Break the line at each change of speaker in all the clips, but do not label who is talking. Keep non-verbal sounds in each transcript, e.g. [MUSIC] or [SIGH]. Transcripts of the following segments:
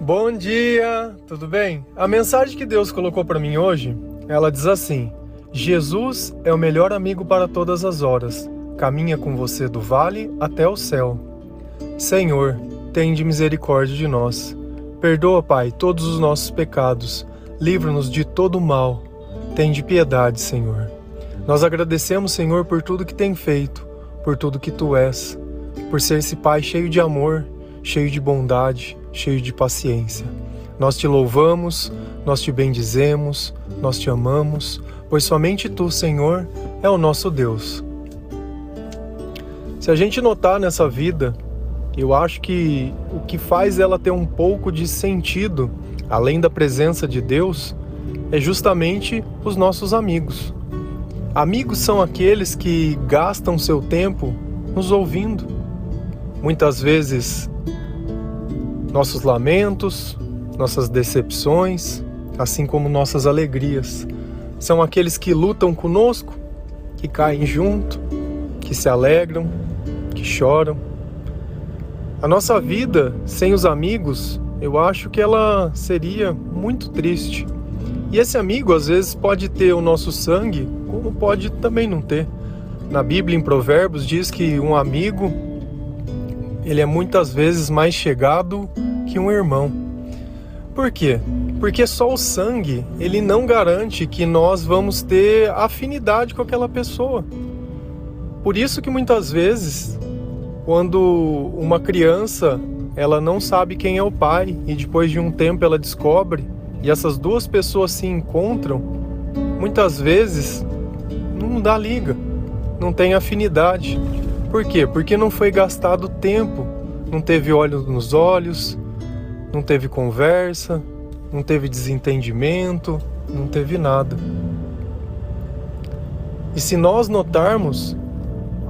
Bom dia, tudo bem? A mensagem que Deus colocou para mim hoje, ela diz assim: Jesus é o melhor amigo para todas as horas. Caminha com você do vale até o céu. Senhor, tende misericórdia de nós. Perdoa, Pai, todos os nossos pecados. Livra-nos de todo mal. Tende piedade, Senhor. Nós agradecemos, Senhor, por tudo que tem feito, por tudo que tu és, por ser esse Pai cheio de amor, cheio de bondade, cheio de paciência. Nós te louvamos, nós te bendizemos, nós te amamos, pois somente tu, Senhor, é o nosso Deus. Se a gente notar nessa vida, eu acho que o que faz ela ter um pouco de sentido, além da presença de Deus, é justamente os nossos amigos. Amigos são aqueles que gastam seu tempo nos ouvindo. Muitas vezes nossos lamentos, nossas decepções, assim como nossas alegrias. São aqueles que lutam conosco, que caem junto, que se alegram, que choram. A nossa vida sem os amigos, eu acho que ela seria muito triste. E esse amigo às vezes pode ter o nosso sangue, como pode também não ter. Na Bíblia, em Provérbios, diz que um amigo ele é muitas vezes mais chegado que um irmão. Por quê? Porque só o sangue, ele não garante que nós vamos ter afinidade com aquela pessoa. Por isso que muitas vezes, quando uma criança, ela não sabe quem é o pai e depois de um tempo ela descobre e essas duas pessoas se encontram, muitas vezes não dá liga, não tem afinidade. Por quê? Porque não foi gastado tempo, não teve olhos nos olhos, não teve conversa, não teve desentendimento, não teve nada. E se nós notarmos,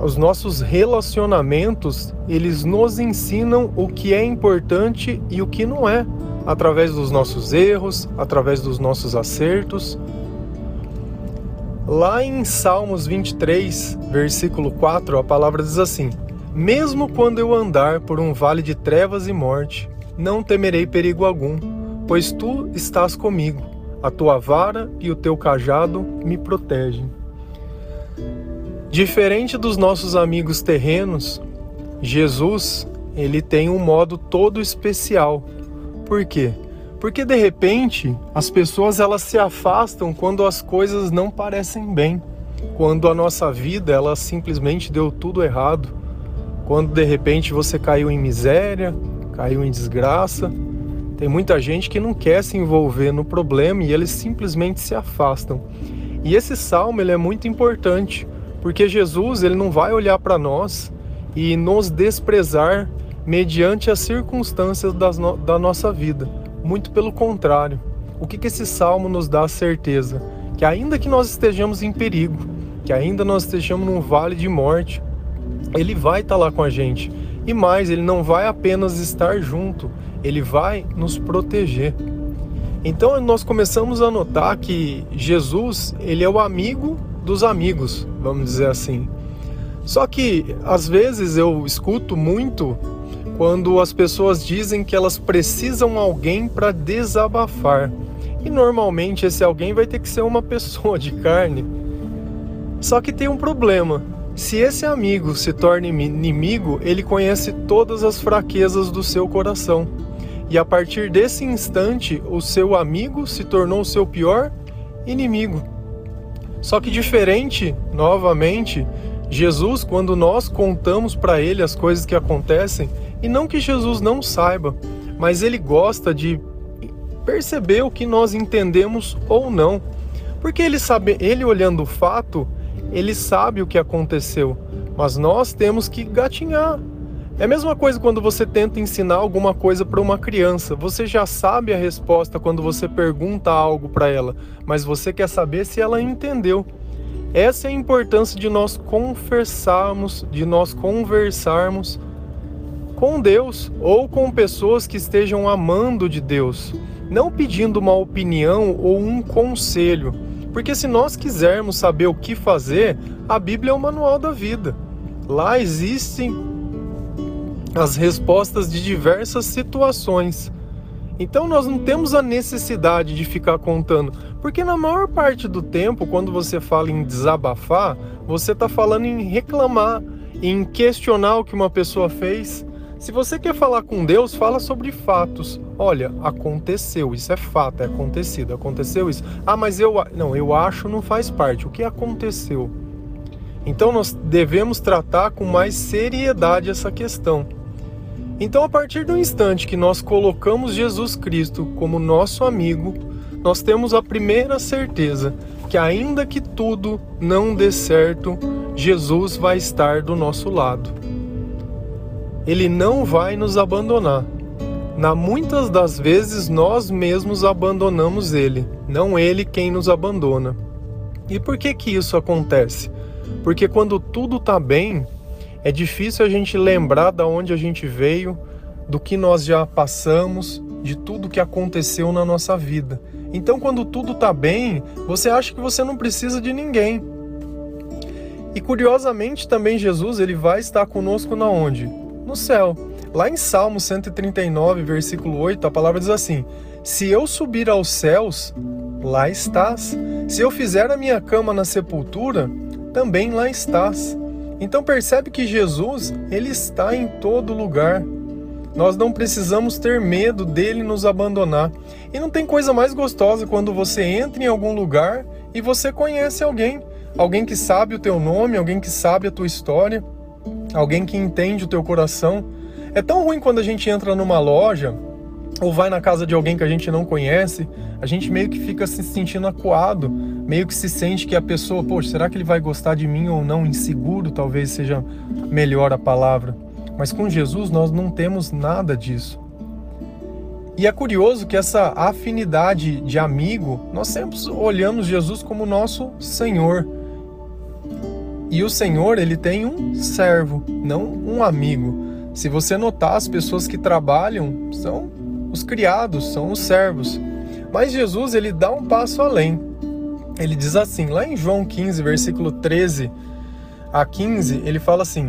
os nossos relacionamentos, eles nos ensinam o que é importante e o que não é, através dos nossos erros, através dos nossos acertos. Lá em Salmos 23, versículo 4, a palavra diz assim: Mesmo quando eu andar por um vale de trevas e morte, não temerei perigo algum, pois tu estás comigo. A tua vara e o teu cajado me protegem. Diferente dos nossos amigos terrenos, Jesus, ele tem um modo todo especial. Por quê? Porque de repente as pessoas elas se afastam quando as coisas não parecem bem, quando a nossa vida ela simplesmente deu tudo errado, quando de repente você caiu em miséria, caiu em desgraça. Tem muita gente que não quer se envolver no problema e eles simplesmente se afastam. E esse salmo ele é muito importante, porque Jesus ele não vai olhar para nós e nos desprezar mediante as circunstâncias no, da nossa vida. Muito pelo contrário. O que, que esse salmo nos dá a certeza? Que ainda que nós estejamos em perigo, que ainda nós estejamos num vale de morte, ele vai estar tá lá com a gente e mais, ele não vai apenas estar junto, ele vai nos proteger. Então nós começamos a notar que Jesus, ele é o amigo dos amigos, vamos dizer assim. Só que às vezes eu escuto muito quando as pessoas dizem que elas precisam alguém para desabafar. E normalmente esse alguém vai ter que ser uma [LAUGHS] pessoa de carne. Só que tem um problema. Se esse amigo se torna inimigo, ele conhece todas as fraquezas do seu coração. E a partir desse instante, o seu amigo se tornou seu pior inimigo. Só que diferente, novamente, Jesus, quando nós contamos para ele as coisas que acontecem, e não que Jesus não saiba, mas ele gosta de perceber o que nós entendemos ou não. Porque ele sabe, ele olhando o fato, ele sabe o que aconteceu, mas nós temos que gatinhar. É a mesma coisa quando você tenta ensinar alguma coisa para uma criança. Você já sabe a resposta quando você pergunta algo para ela, mas você quer saber se ela entendeu. Essa é a importância de nós conversarmos, de nós conversarmos com Deus ou com pessoas que estejam amando de Deus, não pedindo uma opinião ou um conselho, porque se nós quisermos saber o que fazer, a Bíblia é o manual da vida. Lá existem as respostas de diversas situações. Então nós não temos a necessidade de ficar contando, porque na maior parte do tempo, quando você fala em desabafar, você está falando em reclamar, em questionar o que uma pessoa fez. Se você quer falar com Deus, fala sobre fatos. Olha, aconteceu, isso é fato, é acontecido, aconteceu isso. Ah, mas eu não, eu acho não faz parte. O que aconteceu? Então nós devemos tratar com mais seriedade essa questão. Então, a partir do instante que nós colocamos Jesus Cristo como nosso amigo, nós temos a primeira certeza que, ainda que tudo não dê certo, Jesus vai estar do nosso lado. Ele não vai nos abandonar. Na muitas das vezes nós mesmos abandonamos ele, não ele quem nos abandona. E por que que isso acontece? Porque quando tudo está bem, é difícil a gente lembrar da onde a gente veio, do que nós já passamos, de tudo que aconteceu na nossa vida. Então, quando tudo está bem, você acha que você não precisa de ninguém. E curiosamente também Jesus ele vai estar conosco na onde? No céu. Lá em Salmo 139, versículo 8, a palavra diz assim: Se eu subir aos céus, lá estás. Se eu fizer a minha cama na sepultura, também lá estás. Então percebe que Jesus, ele está em todo lugar. Nós não precisamos ter medo dele nos abandonar. E não tem coisa mais gostosa quando você entra em algum lugar e você conhece alguém, alguém que sabe o teu nome, alguém que sabe a tua história, alguém que entende o teu coração. É tão ruim quando a gente entra numa loja ou vai na casa de alguém que a gente não conhece, a gente meio que fica se sentindo acuado, meio que se sente que a pessoa, poxa, será que ele vai gostar de mim ou não? Inseguro talvez seja melhor a palavra. Mas com Jesus nós não temos nada disso. E é curioso que essa afinidade de amigo, nós sempre olhamos Jesus como nosso Senhor. E o Senhor, ele tem um servo, não um amigo. Se você notar, as pessoas que trabalham são os criados, são os servos. Mas Jesus ele dá um passo além. Ele diz assim, lá em João 15, versículo 13 a 15, ele fala assim: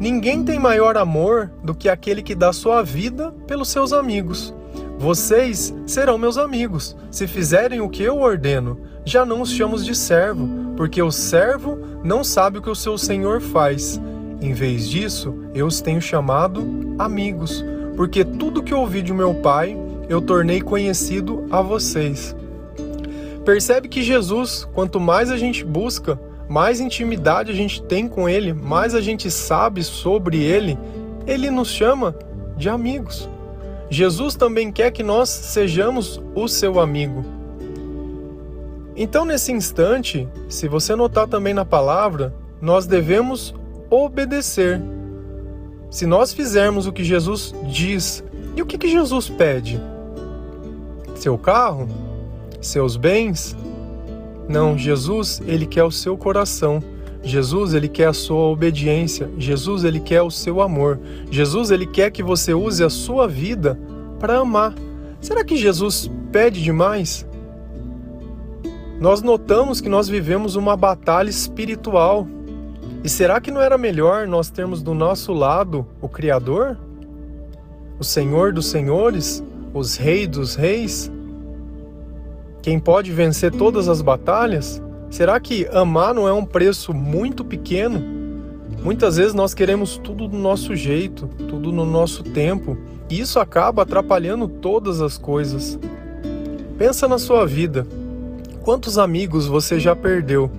Ninguém tem maior amor do que aquele que dá sua vida pelos seus amigos. Vocês serão meus amigos, se fizerem o que eu ordeno. Já não os chamo de servo, porque o servo não sabe o que o seu senhor faz. Em vez disso, eu os tenho chamado amigos, porque tudo que ouvi de meu Pai eu tornei conhecido a vocês. Percebe que Jesus, quanto mais a gente busca, mais intimidade a gente tem com Ele, mais a gente sabe sobre Ele, Ele nos chama de amigos. Jesus também quer que nós sejamos o seu amigo. Então, nesse instante, se você notar também na palavra, nós devemos obedecer. Se nós fizermos o que Jesus diz, e o que, que Jesus pede? Seu carro? Seus bens? Não, Jesus, ele quer o seu coração. Jesus, ele quer a sua obediência. Jesus, ele quer o seu amor. Jesus, ele quer que você use a sua vida para amar. Será que Jesus pede demais? Nós notamos que nós vivemos uma batalha espiritual. E será que não era melhor nós termos do nosso lado o Criador? O Senhor dos Senhores? Os Reis dos Reis? Quem pode vencer todas as batalhas? Será que amar não é um preço muito pequeno? Muitas vezes nós queremos tudo do nosso jeito, tudo no nosso tempo, e isso acaba atrapalhando todas as coisas. Pensa na sua vida. Quantos amigos você já perdeu?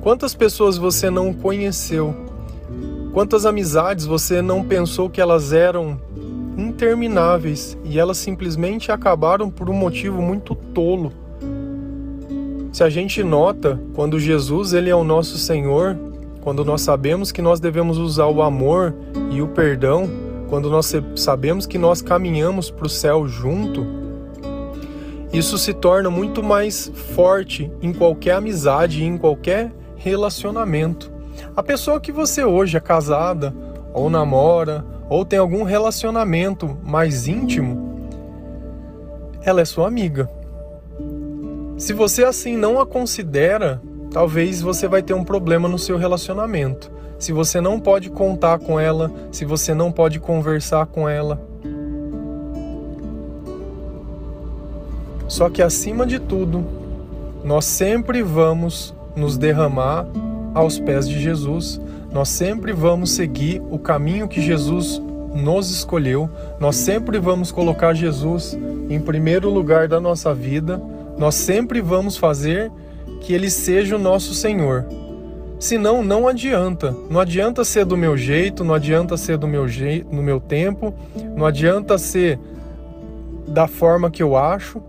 Quantas pessoas você não conheceu? Quantas amizades você não pensou que elas eram intermináveis e elas simplesmente acabaram por um motivo muito tolo? Se a gente nota quando Jesus ele é o nosso Senhor, quando nós sabemos que nós devemos usar o amor e o perdão, quando nós sabemos que nós caminhamos para o céu junto, isso se torna muito mais forte em qualquer amizade, em qualquer relacionamento. A pessoa que você hoje é casada, ou namora, ou tem algum relacionamento mais íntimo, ela é sua amiga. Se você assim não a considera, talvez você vai ter um problema no seu relacionamento. Se você não pode contar com ela, se você não pode conversar com ela. Só que acima de tudo, nós sempre vamos nos derramar aos pés de Jesus. Nós sempre vamos seguir o caminho que Jesus nos escolheu. Nós sempre vamos colocar Jesus em primeiro lugar da nossa vida. Nós sempre vamos fazer que ele seja o nosso Senhor. Senão não adianta. Não adianta ser do meu jeito, não adianta ser do meu jeito, no meu tempo, não adianta ser da forma que eu acho.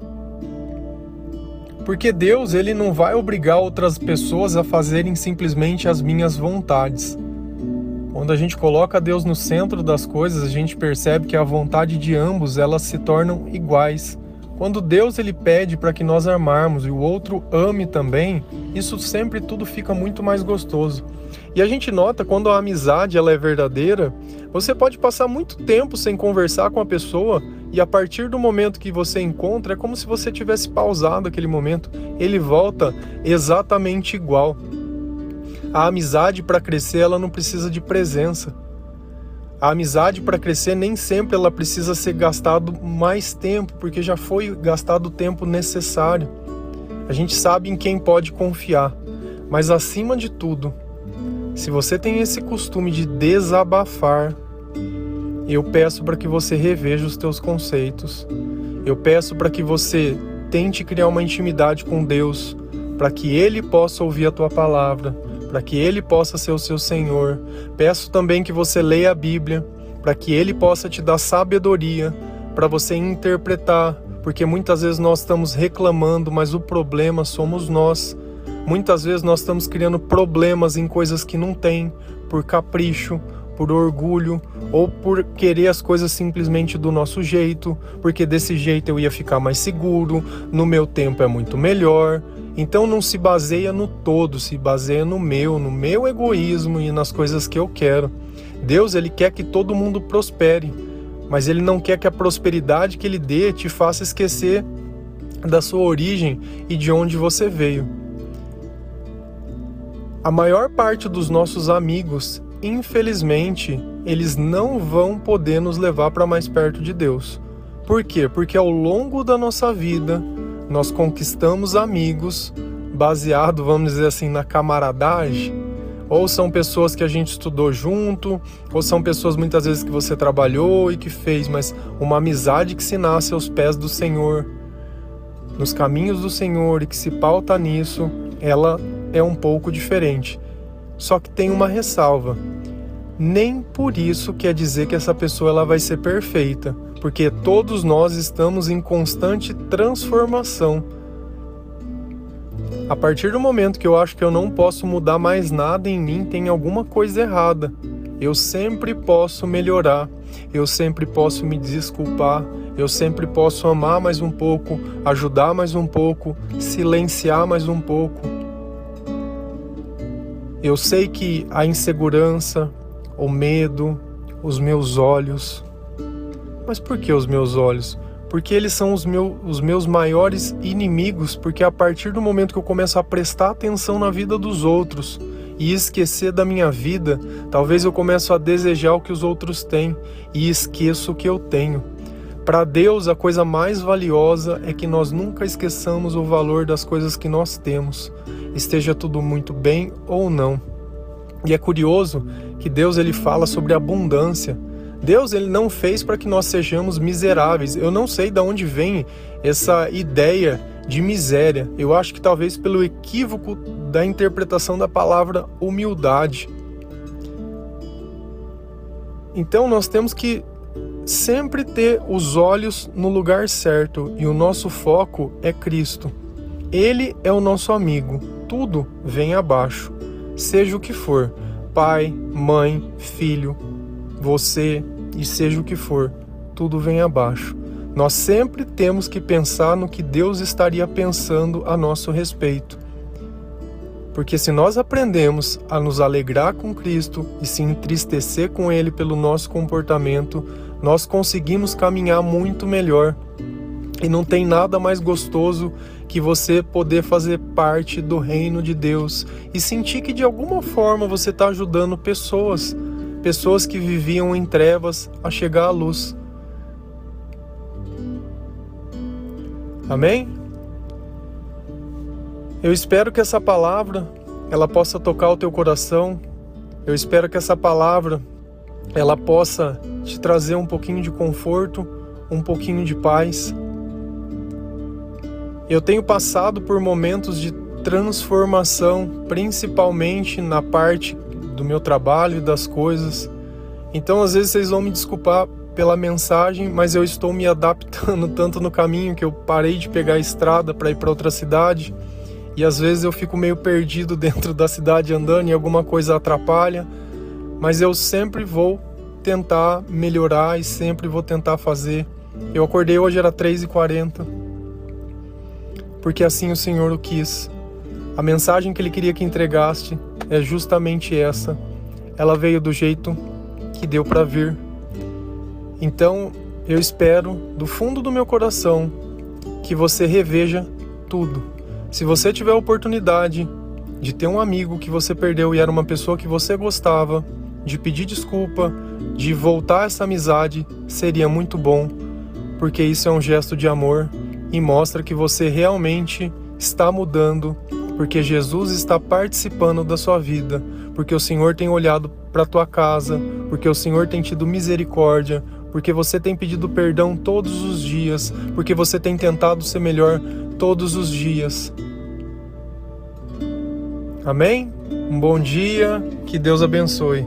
Porque Deus, ele não vai obrigar outras pessoas a fazerem simplesmente as minhas vontades. Quando a gente coloca Deus no centro das coisas, a gente percebe que a vontade de ambos elas se tornam iguais. Quando Deus ele pede para que nós amarmos e o outro ame também, isso sempre tudo fica muito mais gostoso. E a gente nota quando a amizade ela é verdadeira, você pode passar muito tempo sem conversar com a pessoa e a partir do momento que você encontra é como se você tivesse pausado aquele momento, ele volta exatamente igual. A amizade para crescer ela não precisa de presença. A amizade para crescer nem sempre ela precisa ser gastado mais tempo, porque já foi gastado o tempo necessário. A gente sabe em quem pode confiar, mas acima de tudo, se você tem esse costume de desabafar, eu peço para que você reveja os teus conceitos. Eu peço para que você tente criar uma intimidade com Deus, para que ele possa ouvir a tua palavra, para que Ele possa ser o seu Senhor. Peço também que você leia a Bíblia, para que Ele possa te dar sabedoria para você interpretar, porque muitas vezes nós estamos reclamando, mas o problema somos nós. Muitas vezes nós estamos criando problemas em coisas que não tem, por capricho, por orgulho ou por querer as coisas simplesmente do nosso jeito, porque desse jeito eu ia ficar mais seguro, no meu tempo é muito melhor. Então não se baseia no todo, se baseia no meu, no meu egoísmo e nas coisas que eu quero. Deus ele quer que todo mundo prospere, mas ele não quer que a prosperidade que ele dê te faça esquecer da sua origem e de onde você veio. A maior parte dos nossos amigos, infelizmente, eles não vão poder nos levar para mais perto de Deus. Por quê? Porque ao longo da nossa vida, nós conquistamos amigos baseado, vamos dizer assim, na camaradagem, ou são pessoas que a gente estudou junto, ou são pessoas muitas vezes que você trabalhou e que fez, mas uma amizade que se nasce aos pés do Senhor, nos caminhos do Senhor e que se pauta nisso, ela é um pouco diferente. Só que tem uma ressalva. Nem por isso quer dizer que essa pessoa ela vai ser perfeita porque todos nós estamos em constante transformação. A partir do momento que eu acho que eu não posso mudar mais nada em mim, tem alguma coisa errada. Eu sempre posso melhorar, eu sempre posso me desculpar, eu sempre posso amar mais um pouco, ajudar mais um pouco, silenciar mais um pouco. Eu sei que a insegurança, o medo, os meus olhos, mas por que os meus olhos? Porque eles são os, meu, os meus maiores inimigos, porque a partir do momento que eu começo a prestar atenção na vida dos outros e esquecer da minha vida, talvez eu comece a desejar o que os outros têm e esqueço o que eu tenho. Para Deus, a coisa mais valiosa é que nós nunca esqueçamos o valor das coisas que nós temos, esteja tudo muito bem ou não. E é curioso que Deus ele fala sobre abundância. Deus ele não fez para que nós sejamos miseráveis. Eu não sei de onde vem essa ideia de miséria. Eu acho que talvez pelo equívoco da interpretação da palavra humildade. Então nós temos que sempre ter os olhos no lugar certo e o nosso foco é Cristo. Ele é o nosso amigo. Tudo vem abaixo, seja o que for: pai, mãe, filho, você e seja o que for, tudo vem abaixo. Nós sempre temos que pensar no que Deus estaria pensando a nosso respeito. Porque se nós aprendemos a nos alegrar com Cristo e se entristecer com Ele pelo nosso comportamento, nós conseguimos caminhar muito melhor. E não tem nada mais gostoso que você poder fazer parte do reino de Deus e sentir que de alguma forma você está ajudando pessoas pessoas que viviam em trevas a chegar à luz. Amém? Eu espero que essa palavra ela possa tocar o teu coração. Eu espero que essa palavra ela possa te trazer um pouquinho de conforto, um pouquinho de paz. Eu tenho passado por momentos de transformação, principalmente na parte do meu trabalho e das coisas. Então, às vezes vocês vão me desculpar pela mensagem, mas eu estou me [LAUGHS] adaptando tanto no caminho que eu parei de pegar a estrada para ir para outra cidade e às vezes eu fico meio perdido [LAUGHS] dentro da cidade andando e alguma coisa atrapalha, mas eu sempre vou tentar melhorar e sempre vou tentar fazer. Eu acordei hoje era 3h40, porque assim o Senhor o quis. A mensagem que Ele queria que entregaste é justamente essa. Ela veio do jeito que deu para vir. Então eu espero do fundo do meu coração que você reveja tudo se você tiver a oportunidade de ter um amigo que você perdeu e era uma pessoa que você gostava, de pedir desculpa, de voltar essa amizade, seria muito bom, porque isso é um gesto de amor e mostra que você realmente está mudando, porque Jesus está participando da sua vida, porque o Senhor tem olhado para tua casa, porque o Senhor tem tido misericórdia, porque você tem pedido perdão todos os dias, porque você tem tentado ser melhor todos os dias. Amém? Um bom dia, que Deus abençoe.